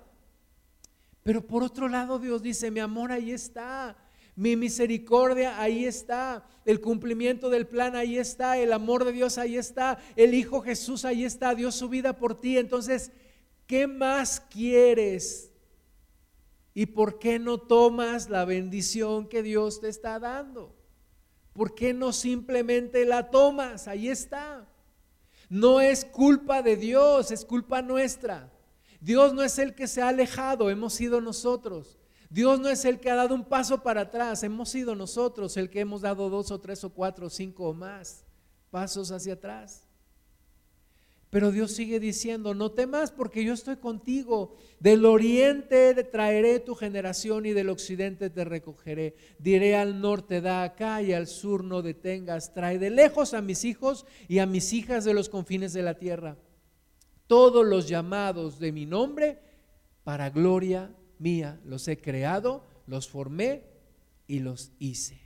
Pero por otro lado Dios dice, mi amor ahí está. Mi misericordia ahí está, el cumplimiento del plan ahí está, el amor de Dios ahí está, el Hijo Jesús ahí está, dio su vida por ti. Entonces, ¿qué más quieres? ¿Y por qué no tomas la bendición que Dios te está dando? ¿Por qué no simplemente la tomas? Ahí está. No es culpa de Dios, es culpa nuestra. Dios no es el que se ha alejado, hemos sido nosotros. Dios no es el que ha dado un paso para atrás, hemos sido nosotros el que hemos dado dos o tres o cuatro o cinco o más pasos hacia atrás. Pero Dios sigue diciendo, no temas porque yo estoy contigo. Del oriente traeré tu generación y del occidente te recogeré. Diré al norte, da acá y al sur no detengas. Trae de lejos a mis hijos y a mis hijas de los confines de la tierra. Todos los llamados de mi nombre para gloria mía los he creado, los formé y los hice.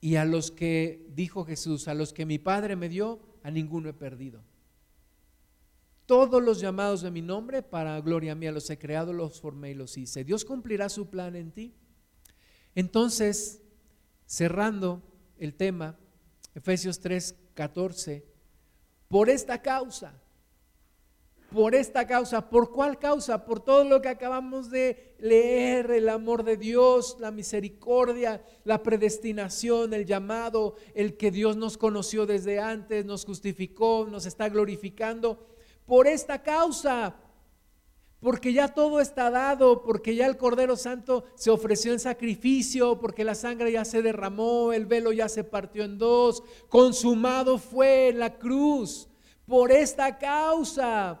Y a los que, dijo Jesús, a los que mi Padre me dio, a ninguno he perdido. Todos los llamados de mi nombre, para gloria mía, los he creado, los formé y los hice. Dios cumplirá su plan en ti. Entonces, cerrando el tema, Efesios 3, 14, por esta causa, por esta causa. ¿Por cuál causa? Por todo lo que acabamos de leer, el amor de Dios, la misericordia, la predestinación, el llamado, el que Dios nos conoció desde antes, nos justificó, nos está glorificando. Por esta causa, porque ya todo está dado, porque ya el Cordero Santo se ofreció en sacrificio, porque la sangre ya se derramó, el velo ya se partió en dos, consumado fue la cruz. Por esta causa,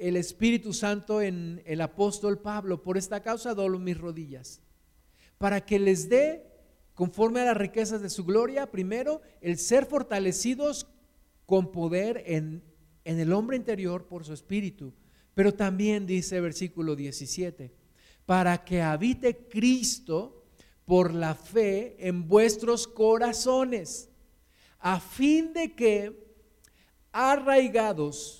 el Espíritu Santo en el apóstol Pablo, por esta causa doblo mis rodillas, para que les dé, conforme a las riquezas de su gloria, primero, el ser fortalecidos con poder en, en el hombre interior por su Espíritu, pero también dice versículo 17, para que habite Cristo por la fe en vuestros corazones, a fin de que, arraigados,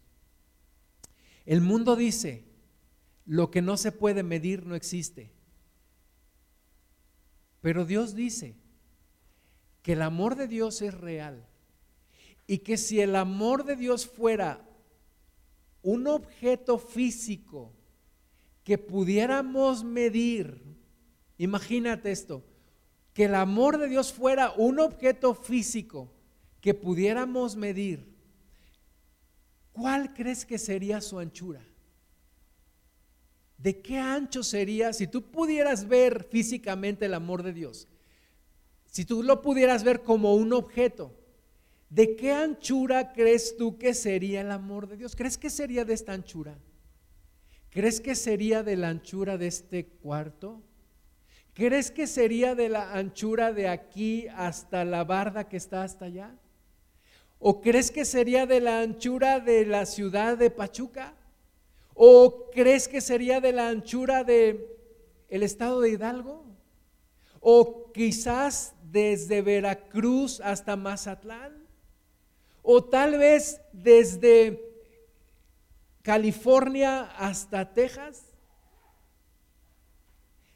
El mundo dice, lo que no se puede medir no existe. Pero Dios dice que el amor de Dios es real y que si el amor de Dios fuera un objeto físico que pudiéramos medir, imagínate esto, que el amor de Dios fuera un objeto físico que pudiéramos medir, ¿cuál crees que sería su anchura? ¿De qué ancho sería si tú pudieras ver físicamente el amor de Dios? Si tú lo pudieras ver como un objeto, ¿de qué anchura crees tú que sería el amor de Dios? ¿Crees que sería de esta anchura? ¿Crees que sería de la anchura de este cuarto? ¿Crees que sería de la anchura de aquí hasta la barda que está hasta allá? ¿O crees que sería de la anchura de la ciudad de Pachuca? ¿O crees que sería de la anchura de el estado de Hidalgo? ¿O quizás desde Veracruz hasta Mazatlán? ¿O tal vez desde California hasta Texas?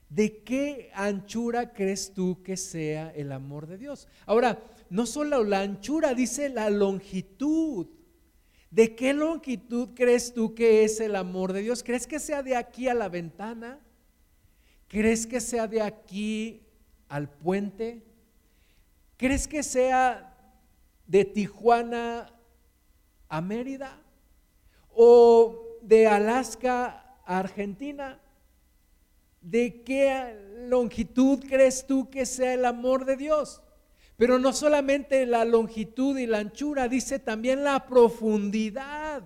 ¿De qué anchura crees tú que sea el amor de Dios? Ahora, no solo la anchura, dice la longitud. ¿De qué longitud crees tú que es el amor de Dios? ¿Crees que sea de aquí a la ventana? ¿Crees que sea de aquí al puente? ¿Crees que sea de Tijuana a Mérida? ¿O de Alaska a Argentina? ¿De qué longitud crees tú que sea el amor de Dios? Pero no solamente la longitud y la anchura, dice también la profundidad.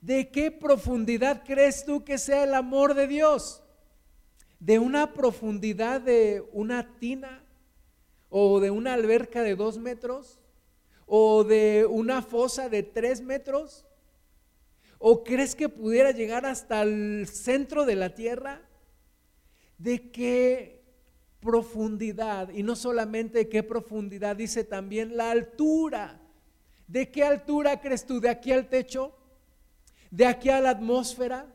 ¿De qué profundidad crees tú que sea el amor de Dios? ¿De una profundidad de una tina? ¿O de una alberca de dos metros? ¿O de una fosa de tres metros? ¿O crees que pudiera llegar hasta el centro de la tierra? ¿De qué profundidad? Y no solamente qué profundidad, dice también la altura. ¿De qué altura crees tú? ¿De aquí al techo? ¿De aquí a la atmósfera?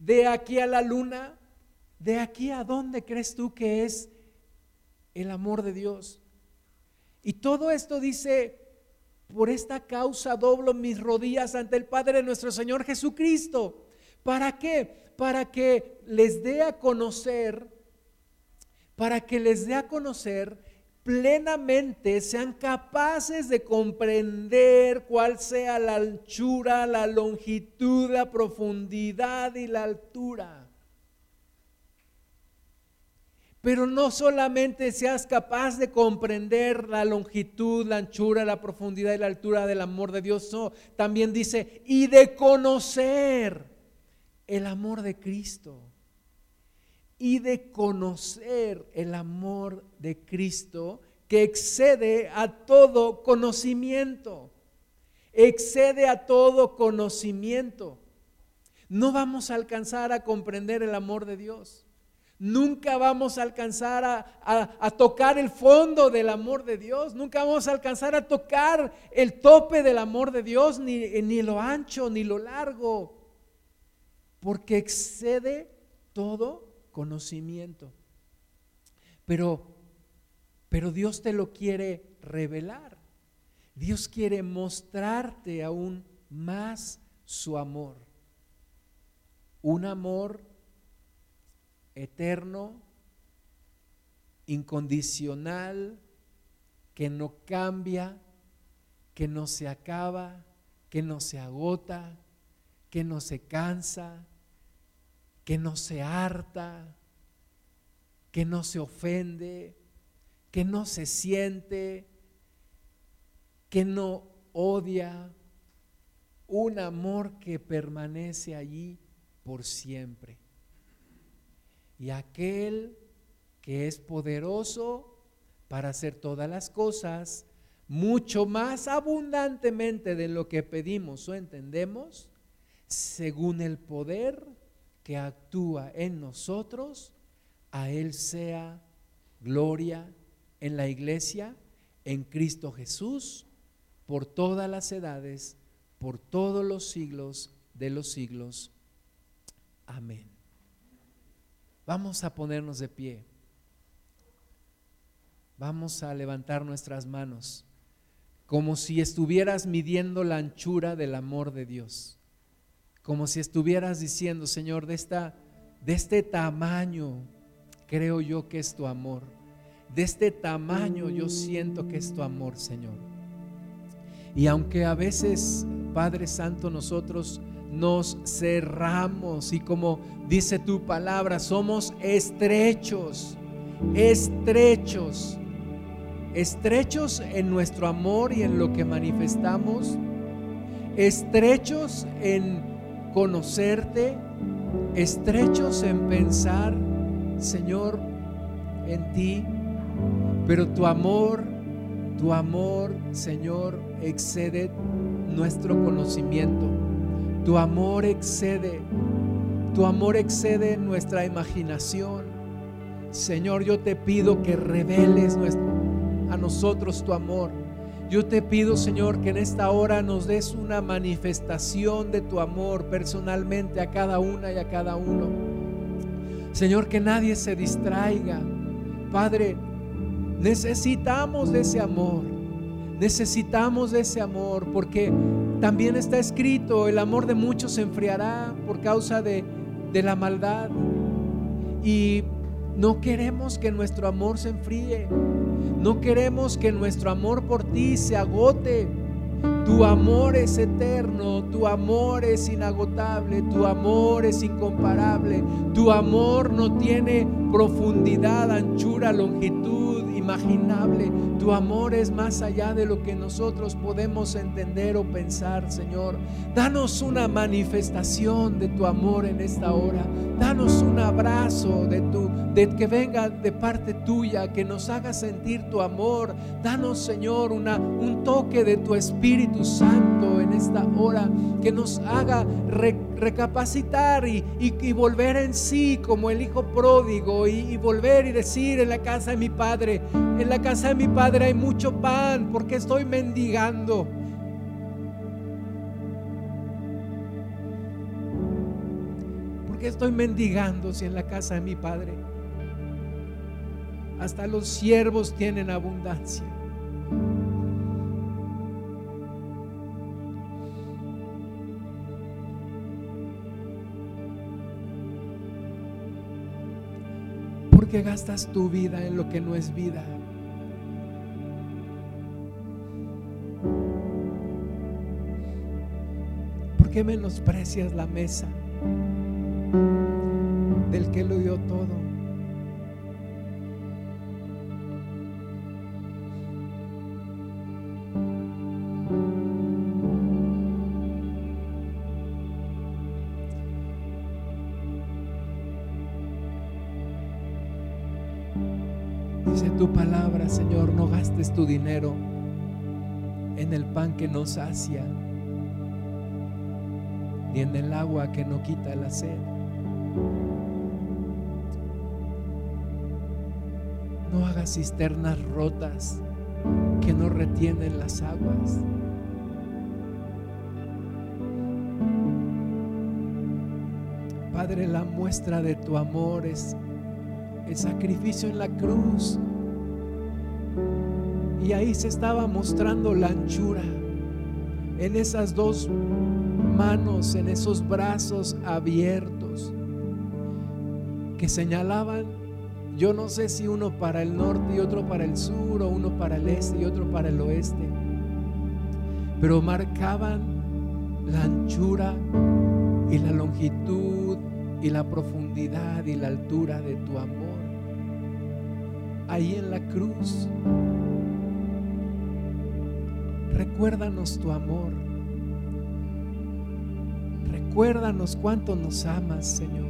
¿De aquí a la luna? ¿De aquí a dónde crees tú que es el amor de Dios? Y todo esto dice, por esta causa doblo mis rodillas ante el Padre de nuestro Señor Jesucristo. ¿Para qué? Para que les dé a conocer, para que les dé a conocer plenamente, sean capaces de comprender cuál sea la anchura, la longitud, la profundidad y la altura pero no solamente seas capaz de comprender la longitud, la anchura, la profundidad y la altura del amor de Dios, también dice, y de conocer el amor de Cristo. Y de conocer el amor de Cristo que excede a todo conocimiento. Excede a todo conocimiento. No vamos a alcanzar a comprender el amor de Dios nunca vamos a alcanzar a, tocar el fondo del amor de Dios, nunca vamos a alcanzar a tocar el tope del amor de Dios, ni, ni lo ancho, ni lo largo, porque excede todo conocimiento. Pero, pero Dios te lo quiere revelar. Dios quiere mostrarte aún más su amor. Un amor eterno, incondicional, que no cambia, que no se acaba, que no se agota, que no se cansa, que no se harta, que no se ofende, que no se siente, que no odia, un amor que permanece allí por siempre. Y aquel que es poderoso para hacer todas las cosas mucho más abundantemente de lo que pedimos o entendemos, según el poder que actúa en nosotros, a Él sea gloria en la iglesia, en Cristo Jesús, por todas las edades, por todos los siglos de los siglos. Amén. Vamos a ponernos de pie. Vamos a levantar nuestras manos como si estuvieras midiendo la anchura del amor de Dios. Como si estuvieras diciendo, Señor, de, esta, de este tamaño creo yo que es tu amor. De este tamaño yo siento que es tu amor, Señor. Y aunque a veces, Padre Santo, nosotros nos cerramos y como dice tu palabra, somos estrechos, estrechos, estrechos en nuestro amor y en lo que manifestamos, estrechos en conocerte, estrechos en pensar, Señor, en ti, pero tu amor, tu amor, Señor, excede nuestro conocimiento. Tu amor excede, tu amor excede nuestra imaginación. Señor, yo te pido que reveles a nosotros tu amor. Yo te pido, Señor, que en esta hora nos des una manifestación de tu amor personalmente a cada una y a cada uno. Señor, que nadie se distraiga. Padre, necesitamos de ese amor. Necesitamos de ese amor porque también está escrito, el amor de muchos se enfriará por causa de, de la maldad. Y no queremos que nuestro amor se enfríe. No queremos que nuestro amor por ti se agote. Tu amor es eterno, tu amor es inagotable, tu amor es incomparable, tu amor no tiene profundidad, anchura, longitud imaginable. Tu amor es más allá de lo que nosotros podemos entender o pensar, Señor. Danos una manifestación de tu amor en esta hora. Danos un abrazo de tu de que venga de parte tuya, que nos haga sentir tu amor. Danos, Señor, una, un toque de tu Espíritu Santo en esta hora, que nos haga recapacitar y, volver en sí como el Hijo pródigo y, y volver y decir en la casa de mi Padre, en la casa de mi Padre hay mucho pan porque estoy mendigando. porque estoy mendigando si en la casa de mi Padre hasta los siervos tienen abundancia. Qué gastas tu vida en lo que no es vida? ¿Por qué menosprecias la mesa del que lo dio todo? Tu palabra, Señor, no gastes tu dinero en el pan que no sacia, ni en el agua que no quita la sed. No hagas cisternas rotas que no retienen las aguas. Padre, la muestra de tu amor es el sacrificio en la cruz y ahí se estaba mostrando la anchura en esas dos manos, en esos brazos abiertos que señalaban, yo no sé si uno para el norte y otro para el sur, o uno para el este y otro para el oeste, pero marcaban la anchura y la longitud y la profundidad y la altura de tu amor. Ahí en la cruz Recuérdanos tu amor. Recuérdanos cuánto nos amas, Señor.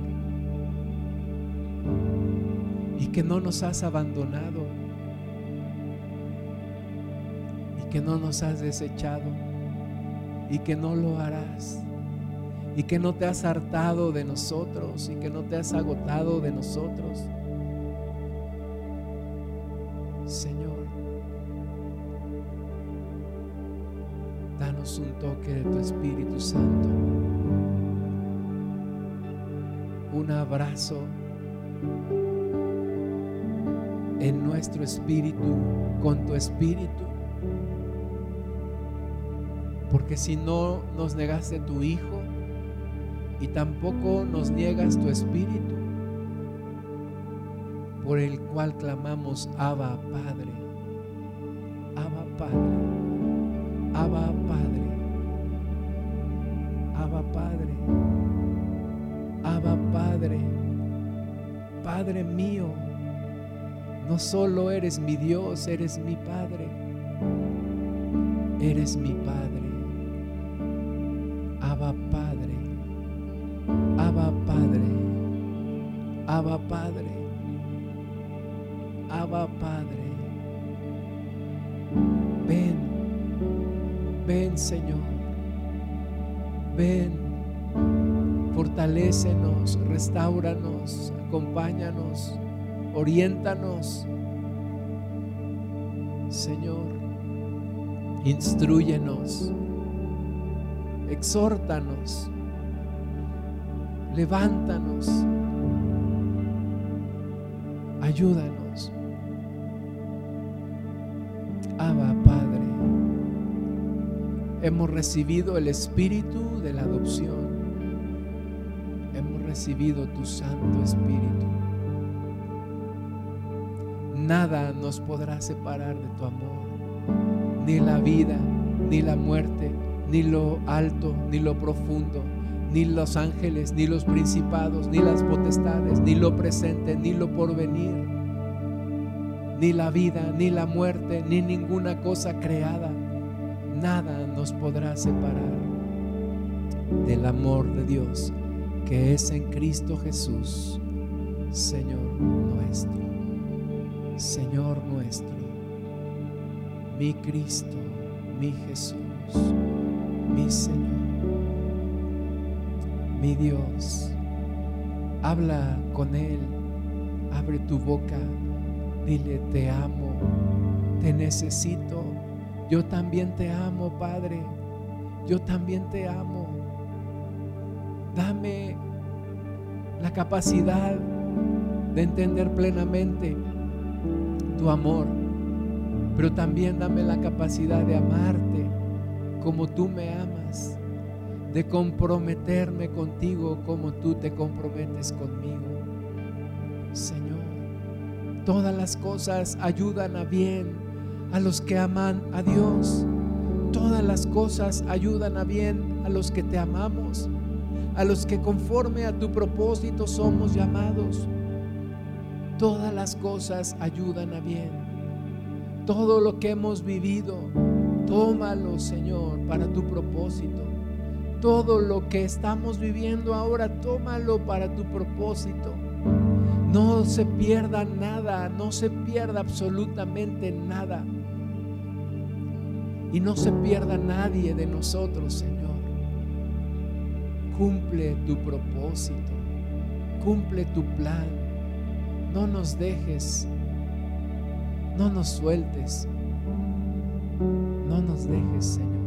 Y que no nos has abandonado. Y que no nos has desechado. Y que no lo harás. Y que no te has hartado de nosotros. Y que no te has agotado de nosotros. Un toque de tu Espíritu Santo. Un abrazo en nuestro espíritu con tu espíritu. Porque si no nos negaste tu Hijo y tampoco nos niegas tu espíritu, por el cual clamamos Abba Padre, Abba Padre, Abba Padre. Solo eres mi Dios, eres mi Padre. Eres mi Padre. Abba Padre. Abba Padre. Abba Padre. Abba Padre. Ven. Ven, Señor. Ven, fortalécenos, restauranos, acompáñanos, oriéntanos. Señor, instruyenos, exhórtanos, levántanos, ayúdanos. Abba, Padre hemos recibido el espíritu de la adopción. Hemos recibido tu Santo Espíritu. Nada nos podrá separar de tu amor. Ni la vida, ni la muerte, ni lo alto, ni lo profundo, ni los ángeles, ni los principados, ni las potestades, ni lo presente, ni lo porvenir ni la vida, ni la muerte, ni ninguna cosa creada, nada nos podrá separar del amor de Dios que es en Cristo Jesús, Señor nuestro, Señor nuestro, mi Cristo, mi Jesús, mi Señor, mi Dios. Habla con Él, abre tu boca, dile, te amo, te necesito, yo también te amo, Padre, yo también te amo. Dame la capacidad de entender plenamente tu amor, pero también dame la capacidad de amarte como tú me amas, de comprometerme contigo como tú te comprometes conmigo. Señor, todas las cosas ayudan a bien a los que aman a Dios. Todas las cosas ayudan a bien a los que te amamos, a los que conforme a tu propósito somos llamados. Todas las cosas ayudan a bien. Todo lo que hemos vivido, tómalo, Señor, para tu propósito. Todo lo que estamos viviendo ahora, tómalo para tu propósito. No se pierda nada, no se pierda absolutamente nada. Y no se pierda nadie de nosotros, Señor. Cumple tu propósito, cumple tu plan. No nos dejes, no nos sueltes, no nos dejes, Señor.